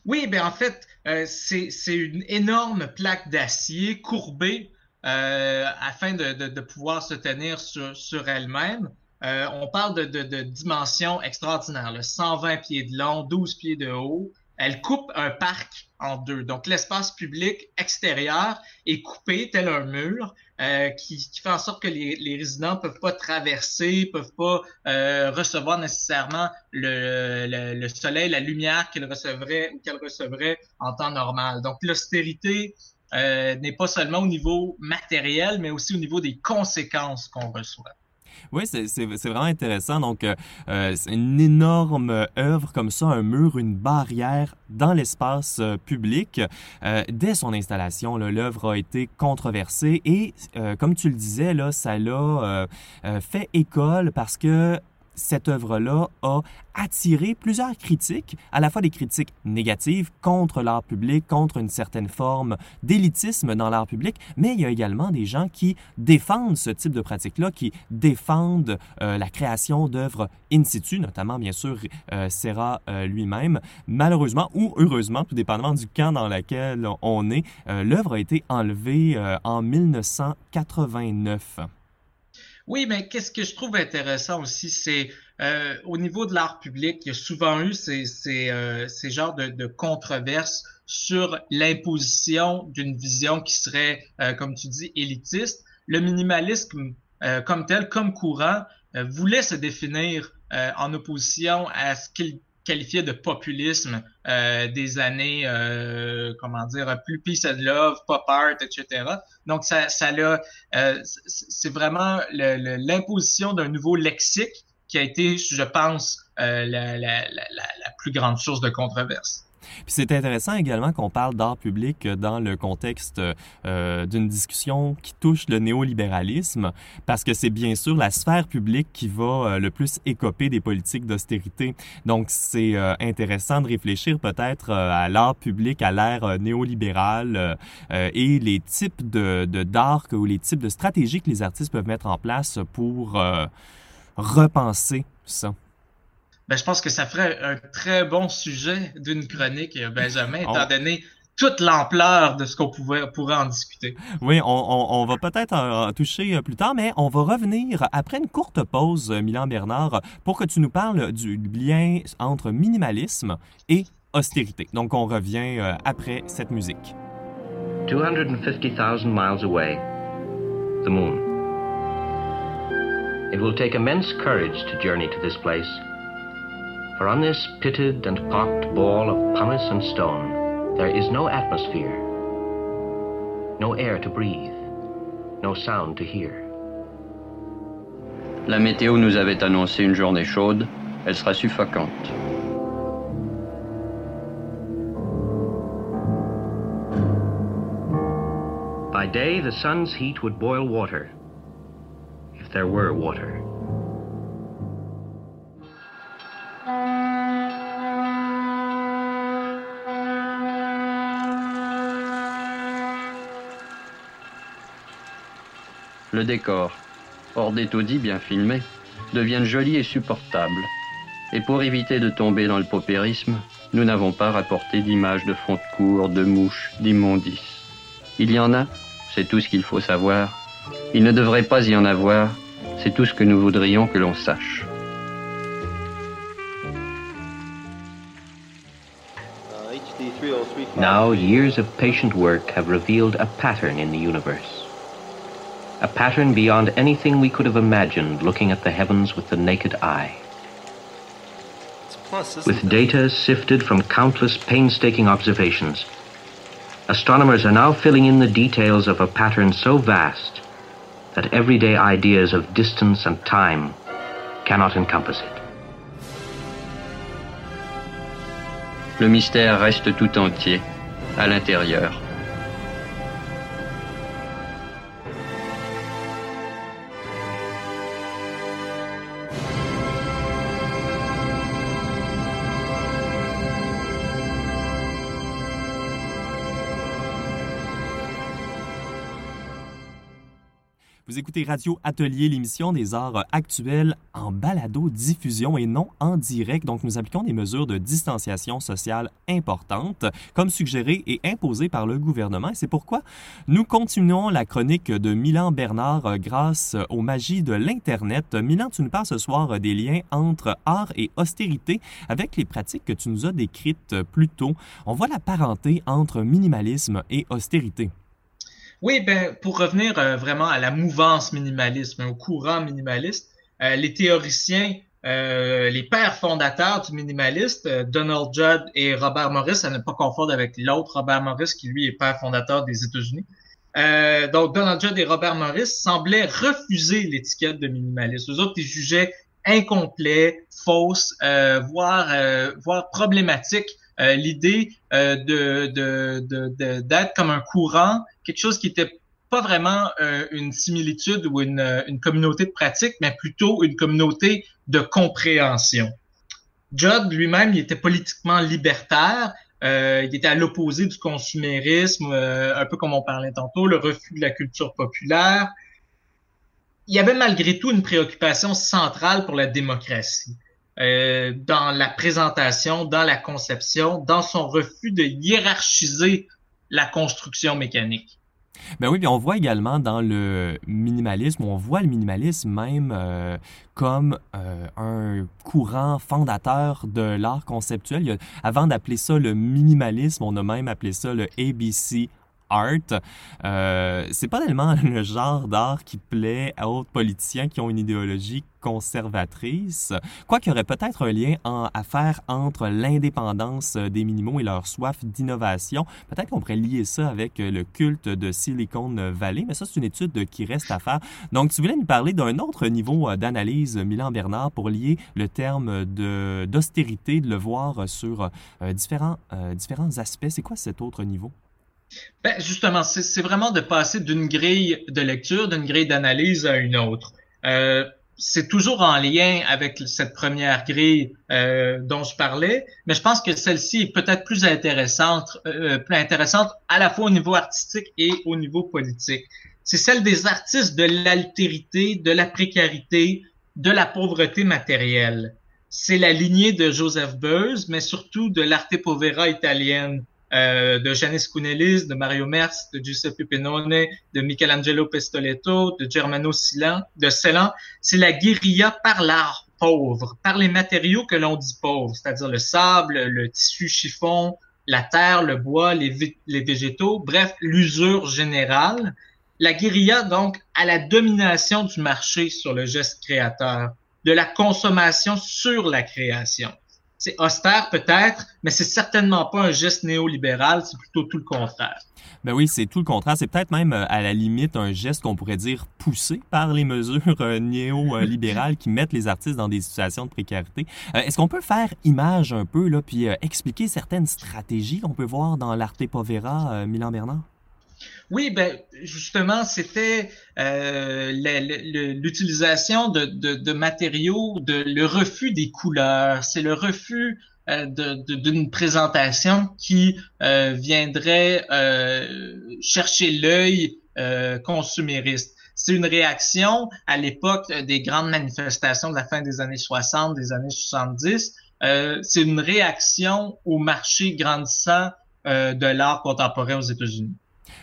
[SPEAKER 8] Oui, ben en fait, c'est une énorme plaque d'acier courbée afin de, de, de, pouvoir se tenir sur, sur elle-même. on parle de, de, dimensions extraordinaires, 120 pieds de long, 12 pieds de haut. Elle coupe un parc en deux. Donc, l'espace public extérieur est coupé tel un mur euh, qui, qui, fait en sorte que les, les résidents peuvent pas traverser, peuvent pas euh, recevoir nécessairement le, le, soleil, la lumière qu'ils recevraient ou qu'elles recevraient en temps normal. Donc, l'austérité euh, n'est pas seulement au niveau matériel, mais aussi au niveau des conséquences qu'on reçoit.
[SPEAKER 1] Oui, c'est vraiment intéressant. Donc, euh, euh, c'est une énorme œuvre comme ça, un mur, une barrière dans l'espace euh, public. dès son installation, l'œuvre a été controversée et, comme tu le disais, là, ça l'a fait école parce que cette œuvre-là a attiré plusieurs critiques, à la fois des critiques négatives contre l'art public, contre une certaine forme d'élitisme dans l'art public, mais il y a également des gens qui défendent ce type de pratique-là, qui défendent euh, la création d'œuvres in situ, notamment bien sûr euh, Serra euh, lui-même. Malheureusement ou heureusement, tout dépendamment du camp dans lequel on est, l'œuvre a été enlevée en 1989.
[SPEAKER 8] Oui, mais qu'est-ce que je trouve intéressant aussi, c'est euh, au niveau de l'art public, il y a souvent eu ces, euh, genres de, controverses sur l'imposition d'une vision qui serait, euh, comme tu dis, élitiste. Le minimalisme comme tel, comme courant, voulait se définir en opposition à ce qu'il qualifié de populisme euh, des années, euh, comment dire, plus peace and love, pop art, etc. Donc, ça, ça euh, c'est vraiment l'imposition d'un nouveau lexique qui a été, je pense, la, la, la, la, plus grande source de controverse.
[SPEAKER 1] Puis c'est intéressant également qu'on parle d'art public dans le contexte euh, d'une discussion qui touche le néolibéralisme, parce que c'est bien sûr la sphère publique qui va euh, le plus écoper des politiques d'austérité. Donc c'est euh, intéressant de réfléchir peut-être euh, à l'art public à l'ère néolibérale et les types de d'art ou les types de stratégies que les artistes peuvent mettre en place pour repenser ça.
[SPEAKER 8] Ben, je pense que ça ferait un très bon sujet d'une chronique, Benjamin, étant donné toute l'ampleur de ce qu'on pourrait en discuter.
[SPEAKER 1] Oui, on, va peut-être en toucher euh, plus tard, mais on va revenir après une courte pause, euh, Milan Bernard, pour que tu nous parles du lien entre minimalisme et austérité. Donc, on revient euh, après cette musique.
[SPEAKER 4] 250,000 miles away, the moon. It will take immense courage to journey to this place. For on this pitted and pocked ball of pumice and stone, there is no atmosphere, no air to breathe, no sound to hear.
[SPEAKER 5] La météo nous avait annoncé une journée chaude, elle sera suffocante.
[SPEAKER 4] By day, the sun's heat would boil water, if there were water.
[SPEAKER 5] Le décor, hors des taudis bien filmé, devient joli et supportable. Et pour éviter de tomber dans le paupérisme, nous n'avons pas rapporté d'images de fond de cour, de mouches, d'immondices. Il y en a, c'est tout ce qu'il faut savoir. Il ne devrait pas y en avoir, c'est tout ce que nous voudrions que l'on sache.
[SPEAKER 4] Now, years of patient work have revealed a pattern in the universe. A pattern beyond anything we could have imagined looking at the heavens with the naked eye. With data sifted from countless painstaking observations, astronomers are now filling in the details of a pattern so vast that everyday ideas of distance and time cannot encompass it.
[SPEAKER 5] Le mystère reste tout entier, à l'intérieur.
[SPEAKER 1] Vous écoutez Radio Atelier, l'émission des arts actuels en balado-diffusion et non en direct. Donc, nous appliquons des mesures de distanciation sociale importantes, comme suggérées et imposées par le gouvernement. C'est pourquoi nous continuons la chronique de Milan Bernard grâce aux magies de l'Internet. Milan, tu nous parles ce soir des liens entre art et austérité avec les pratiques que tu nous as décrites plus tôt. On voit la parenté entre minimalisme et austérité.
[SPEAKER 8] Oui, ben, pour revenir euh, vraiment à la mouvance minimalisme, au courant minimaliste, euh, les théoriciens, euh, les pères fondateurs du minimaliste, Donald Judd et Robert Morris, à ne pas confondre avec l'autre Robert Morris qui lui est père fondateur des États-Unis. donc Donald Judd et Robert Morris semblaient refuser l'étiquette de minimaliste. Eux autres, ils jugeaient incomplet, fausse, voire, voire problématique l'idée de, de, d'être comme un courant quelque chose qui était pas vraiment euh, une similitude ou une, euh, une, communauté de pratique, mais plutôt une communauté de compréhension. Judd lui-même, il était politiquement libertaire, euh, il était à l'opposé du consumérisme, euh, un peu comme on parlait tantôt, le refus de la culture populaire. Il y avait malgré tout une préoccupation centrale pour la démocratie. Euh, dans la présentation, dans la conception, dans son refus de hiérarchiser la construction mécanique.
[SPEAKER 1] Ben oui, on voit également dans le minimalisme, on voit le minimalisme même euh, comme euh, un courant fondateur de l'art conceptuel. avant d'appeler ça le minimalisme, on a même appelé ça le ABC art. Euh, c'est pas tellement le genre d'art qui plaît à autres politiciens qui ont une idéologie conservatrice. Quoi qu'il y aurait peut-être un lien à faire entre l'indépendance des minimaux et leur soif d'innovation. Peut-être qu'on pourrait lier ça avec le culte de Silicon Valley, mais ça, c'est une étude qui reste à faire. Donc, tu voulais nous parler d'un autre niveau d'analyse, Milan Bernard, pour lier le terme d'austérité, de, le voir sur euh, différents, euh, différents aspects. C'est quoi cet autre niveau?
[SPEAKER 8] Ben, justement, c'est vraiment de passer d'une grille de lecture, d'une grille d'analyse à une autre. Euh, c'est toujours en lien avec cette première grille euh, dont je parlais, mais je pense que celle-ci est peut-être plus intéressante, euh, plus intéressante à la fois au niveau artistique et au niveau politique. C'est celle des artistes de l'altérité, de la précarité, de la pauvreté matérielle. C'est la lignée de Joseph Beuys, mais surtout de l'arte povera italienne, euh, de Janis Kounelis, de Mario Mers, de Giuseppe Pennone, de Michelangelo Pestoletto, de Germano Celan, de Celan, c'est la guérilla par l'art pauvre, par les matériaux que l'on dit pauvres, c'est-à-dire le sable, le tissu chiffon, la terre, le bois, les, les végétaux, bref, l'usure générale. La guérilla, donc, à la domination du marché sur le geste créateur, de la consommation sur la création c'est austère peut-être, mais c'est certainement pas un geste néolibéral, c'est plutôt tout le contraire.
[SPEAKER 1] Ben oui, c'est tout le contraire. C'est peut-être même euh, à la limite un geste qu'on pourrait dire poussé par les mesures euh, néolibérales qui mettent les artistes dans des situations de précarité. Euh, est-ce qu'on peut faire image un peu là, puis expliquer certaines stratégies qu'on peut voir dans l'Arte Povera, Milan Bernard?
[SPEAKER 8] Oui, ben justement, c'était euh, l'utilisation de, de, matériaux, de, le refus des couleurs. C'est le refus euh, d'une présentation qui euh, viendrait euh, chercher l'œil consumériste. C'est une réaction à l'époque des grandes manifestations de la fin des années 60, des années 70. C'est une réaction au marché grandissant de l'art contemporain aux États-Unis.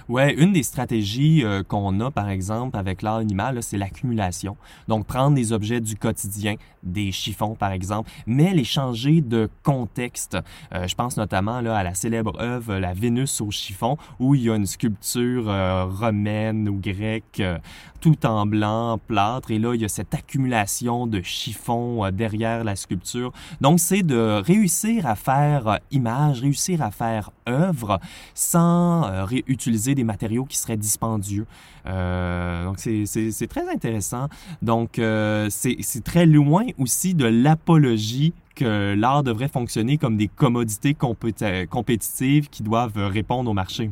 [SPEAKER 1] Ouais, une des stratégies euh, qu'on a, par exemple, avec l'art animal, c'est l'accumulation. Donc, prendre des objets du quotidien, des chiffons, par exemple, mais les changer de contexte. Euh, je pense notamment à la célèbre œuvre La Vénus au chiffon, où il y a une sculpture euh, romaine ou grecque, tout en blanc, plâtre, et là, il y a cette accumulation de chiffons derrière la sculpture. Donc, c'est de réussir à faire image, réussir à faire œuvre sans réutiliser des matériaux qui seraient dispendieux. Euh, donc, c'est très intéressant. Donc, euh, c'est très loin aussi de l'apologie que l'art devrait fonctionner comme des commodités compétitives qui doivent répondre au marché.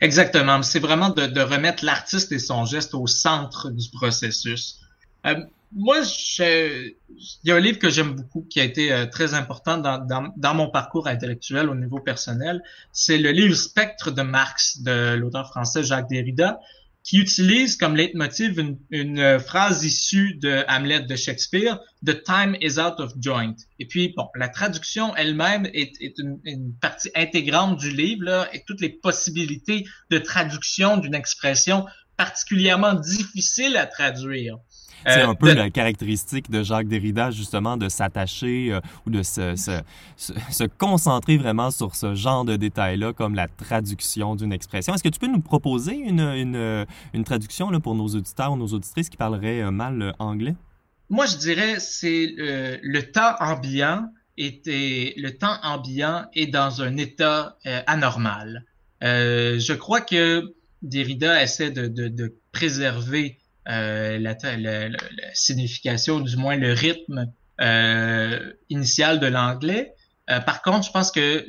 [SPEAKER 8] Exactement. C'est vraiment de, remettre l'artiste et son geste au centre du processus. Euh, moi, il y a un livre que j'aime beaucoup qui a été euh, très important dans, mon parcours intellectuel au niveau personnel. C'est le livre Spectre de Marx de l'auteur français Jacques Derrida, qui utilise comme leitmotiv une, euh, phrase issue de Hamlet de Shakespeare, The time is out of joint. Et puis, bon, la traduction elle-même est, est une, une, partie intégrante du livre, là, et toutes les possibilités de traduction d'une expression particulièrement difficile à traduire.
[SPEAKER 1] C'est un peu la caractéristique de Jacques Derrida, justement, de s'attacher euh, ou de se, se, se, concentrer vraiment sur ce genre de détails-là, comme la traduction d'une expression. Est-ce que tu peux nous proposer une, une, une traduction là, pour nos auditeurs ou nos auditrices qui parleraient euh, mal anglais?
[SPEAKER 8] Moi, je dirais c'est euh, le temps ambiant était le temps ambiant est dans un état anormal. je crois que Derrida essaie de, de, de préserver euh, la, la, la, signification, du moins le rythme euh, initial de l'anglais. Euh, par contre, je pense que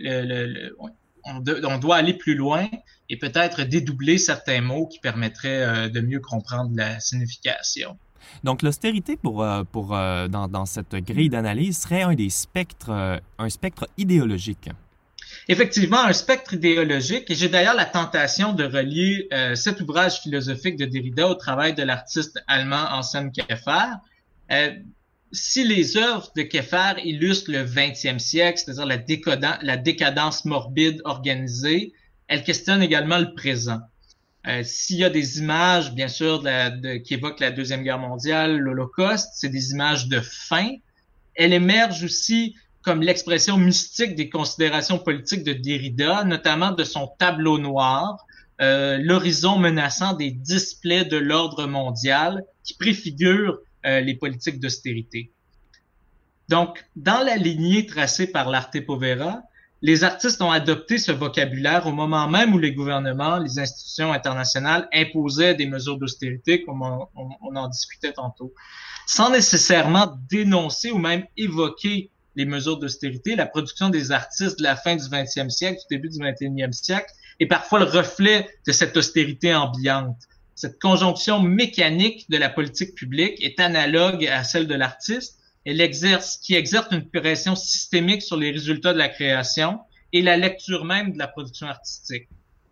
[SPEAKER 8] on, doit aller plus loin et peut-être dédoubler certains mots qui permettraient euh, de mieux comprendre la signification.
[SPEAKER 1] Donc, l'austérité pour, dans, dans cette grille d'analyse serait un des spectres, un spectre idéologique
[SPEAKER 8] effectivement un spectre idéologique et j'ai d'ailleurs la tentation de relier euh, cet ouvrage philosophique de Derrida au travail de l'artiste allemand Anselm Keffer. Euh, si les œuvres de Keffer illustrent le 20e siècle, c'est-à-dire la, la, décadence morbide organisée, elles questionnent également le présent. Euh, S'il y a des images, bien sûr, de de, qui évoquent la Deuxième Guerre mondiale, l'Holocauste, c'est des images de fin. Elle émerge aussi comme l'expression mystique des considérations politiques de Derrida, notamment de son tableau noir, euh, l'horizon menaçant des displays de l'ordre mondial qui préfigure euh, les politiques d'austérité. Donc, dans la lignée tracée par l'Arte Povera, les artistes ont adopté ce vocabulaire au moment même où les gouvernements, les institutions internationales imposaient des mesures d'austérité, comme on, on, en discutait tantôt, sans nécessairement dénoncer ou même évoquer les mesures d'austérité, la production des artistes de la fin du 20e siècle, du début du 21e siècle, est parfois le reflet de cette austérité ambiante. Cette conjonction mécanique de la politique publique est analogue à celle de l'artiste. Elle exerce, qui exerce une pression systémique sur les résultats de la création et la lecture même de la production artistique.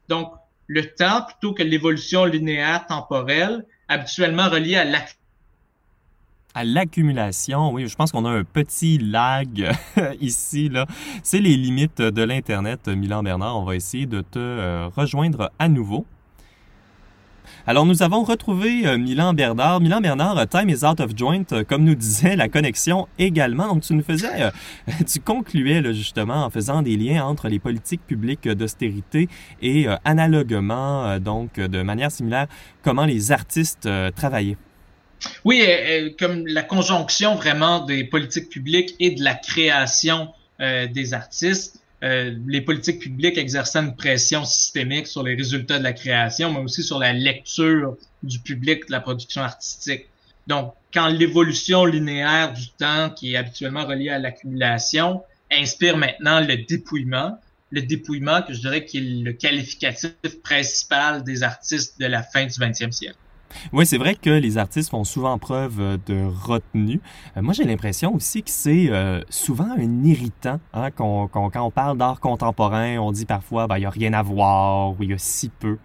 [SPEAKER 8] Donc, le temps, plutôt que l'évolution linéaire temporelle, habituellement reliée à l'action
[SPEAKER 1] à l'accumulation, oui, je pense qu'on a un petit lag ici, là. C'est les limites de l'Internet, Milan Bernard. On va essayer de te euh, rejoindre à nouveau. Alors, nous avons retrouvé euh, Milan Bernard. Milan Bernard, euh, Time is out of joint, comme nous disait la connexion également. Donc, tu nous faisais, tu concluais justement en faisant des liens entre les politiques publiques d'austérité et analoguement, donc de manière similaire, comment les artistes travaillaient.
[SPEAKER 8] Oui, euh, euh, comme la conjonction vraiment des politiques publiques et de la création euh, des artistes. les politiques publiques exerçant une pression systémique sur les résultats de la création, mais aussi sur la lecture du public de la production artistique. Donc, quand l'évolution linéaire du temps, qui est habituellement reliée à l'accumulation, inspire maintenant le dépouillement, le dépouillement que je dirais qui est le qualificatif principal des artistes de la fin du 20e siècle.
[SPEAKER 1] Oui, c'est vrai que les artistes font souvent preuve euh, de retenue. Euh, moi, j'ai l'impression aussi que c'est euh, souvent un irritant hein, quand on parle d'art contemporain. On dit parfois, ben, il n'y a rien à voir ou il y a si peu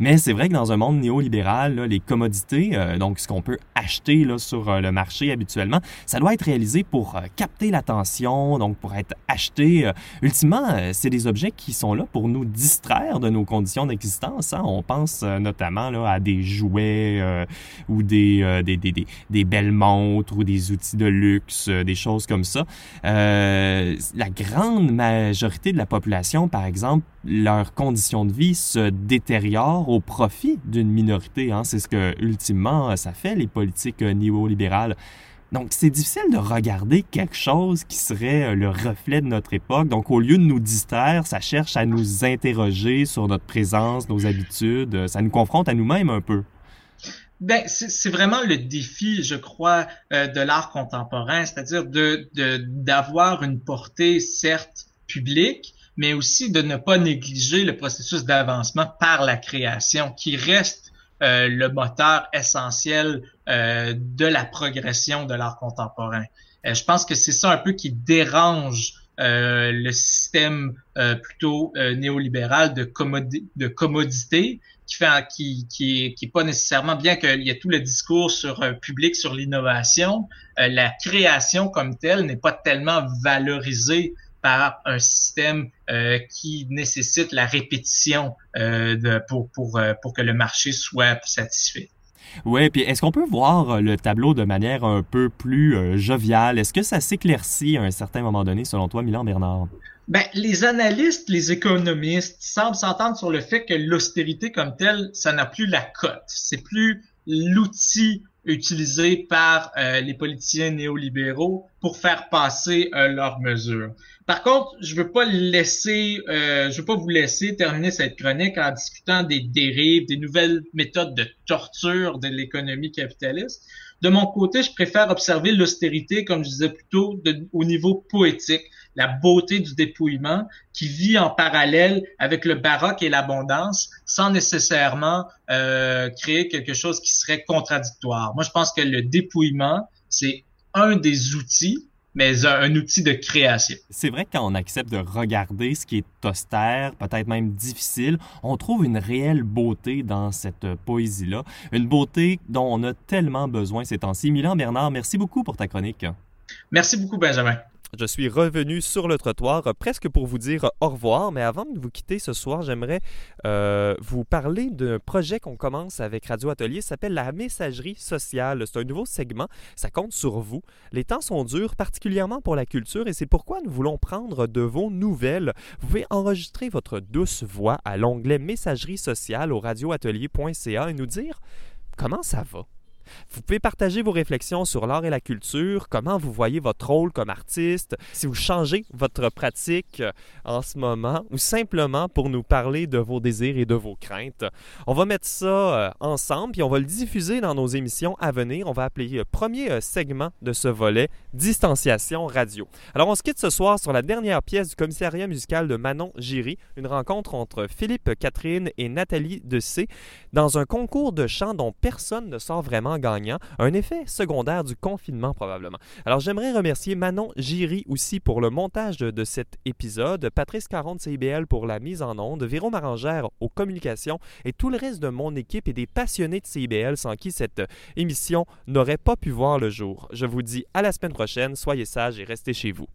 [SPEAKER 1] Mais c'est vrai que dans un monde néolibéral, là, les commodités, euh, donc ce qu'on peut acheter là, sur euh, le marché habituellement, ça doit être réalisé pour euh, capter l'attention, donc pour être acheté. ultimement, c'est des objets qui sont là pour nous distraire de nos conditions d'existence. Hein. On pense notamment là, à des jouets ou des, des, des, des, belles montres ou des outils de luxe, des choses comme ça. la grande majorité de la population, par exemple, leurs conditions de vie se détériorent au profit d'une minorité. Hein. C'est ce que, ultimement, ça fait, les politiques euh, néolibérales. Donc, c'est difficile de regarder quelque chose qui serait euh, le reflet de notre époque. Donc, au lieu de nous distraire, ça cherche à nous interroger sur notre présence, nos habitudes. Euh, ça nous confronte à nous-mêmes un peu.
[SPEAKER 8] Ben, c'est vraiment le défi, je crois, de l'art contemporain, c'est-à-dire de d'avoir une portée certes publique, mais aussi de ne pas négliger le processus d'avancement par la création, qui reste euh, le moteur essentiel euh, de la progression de l'art contemporain. Euh, je pense que c'est ça un peu qui dérange le système plutôt néolibéral de, de commodité qui fait qui qui qui est pas nécessairement bien qu'il y a tout le discours sur public sur l'innovation la création comme telle n'est pas tellement valorisée par un système euh, qui nécessite la répétition euh, de, pour, pour, euh, pour que le marché soit satisfait.
[SPEAKER 1] Oui, puis est-ce qu'on peut voir le tableau de manière un peu plus joviale? Est-ce que ça s'éclaircit à un certain moment donné, selon toi, Milan Bernard?
[SPEAKER 8] Ben, les analystes, les économistes semblent s'entendre sur le fait que l'austérité comme telle, ça n'a plus la cote. C'est plus l'outil utilisé par les politiciens néolibéraux pour faire passer leurs mesures. Par contre, je veux pas laisser, euh, je veux pas vous laisser terminer cette chronique en discutant des dérives, des nouvelles méthodes de torture de l'économie capitaliste. De mon côté, je préfère observer l'austérité, comme je disais plus tôt, au niveau poétique, la beauté du dépouillement qui vit en parallèle avec le baroque et l'abondance, sans nécessairement euh, créer quelque chose qui serait contradictoire. Moi, je pense que le dépouillement, c'est un des outils mais un, outil de création.
[SPEAKER 1] C'est vrai que quand on accepte de regarder ce qui est austère, peut-être même difficile, on trouve une réelle beauté dans cette poésie-là, une beauté dont on a tellement besoin ces temps-ci. Milan Bernard, merci beaucoup pour ta chronique.
[SPEAKER 8] Merci beaucoup, Benjamin.
[SPEAKER 1] Je suis revenu sur le trottoir presque pour vous dire au revoir, mais avant de vous quitter ce soir, j'aimerais euh, vous parler d'un projet qu'on commence avec Radio Atelier, ça s'appelle la messagerie sociale. C'est un nouveau segment, ça compte sur vous. Les temps sont durs, particulièrement pour la culture, et c'est pourquoi nous voulons prendre de vos nouvelles. Vous pouvez enregistrer votre douce voix à l'onglet messagerie sociale au radioatelier.ca et nous dire comment ça va. Vous pouvez partager vos réflexions sur l'art et la culture, comment vous voyez votre rôle comme artiste, si vous changez votre pratique euh, en ce moment, ou simplement pour nous parler de vos désirs et de vos craintes. On va mettre ça euh, ensemble, puis on va le diffuser dans nos émissions à venir. On va appeler le euh, premier segment de ce volet Distanciation radio. Alors on se quitte ce soir sur la dernière pièce du commissariat musical de Manon Giry, une rencontre entre Philippe Catherine et Nathalie C dans un concours de chant dont personne ne sort vraiment gagnant, un effet secondaire du confinement probablement. Alors j'aimerais remercier Manon Giry aussi pour le montage de, cet épisode, Patrice Caron de CIBL pour la mise en onde, Véro Marangère aux communications et tout le reste de mon équipe et des passionnés de CIBL sans qui cette émission n'aurait pas pu voir le jour. Je vous dis à la semaine prochaine, soyez sages et restez chez vous.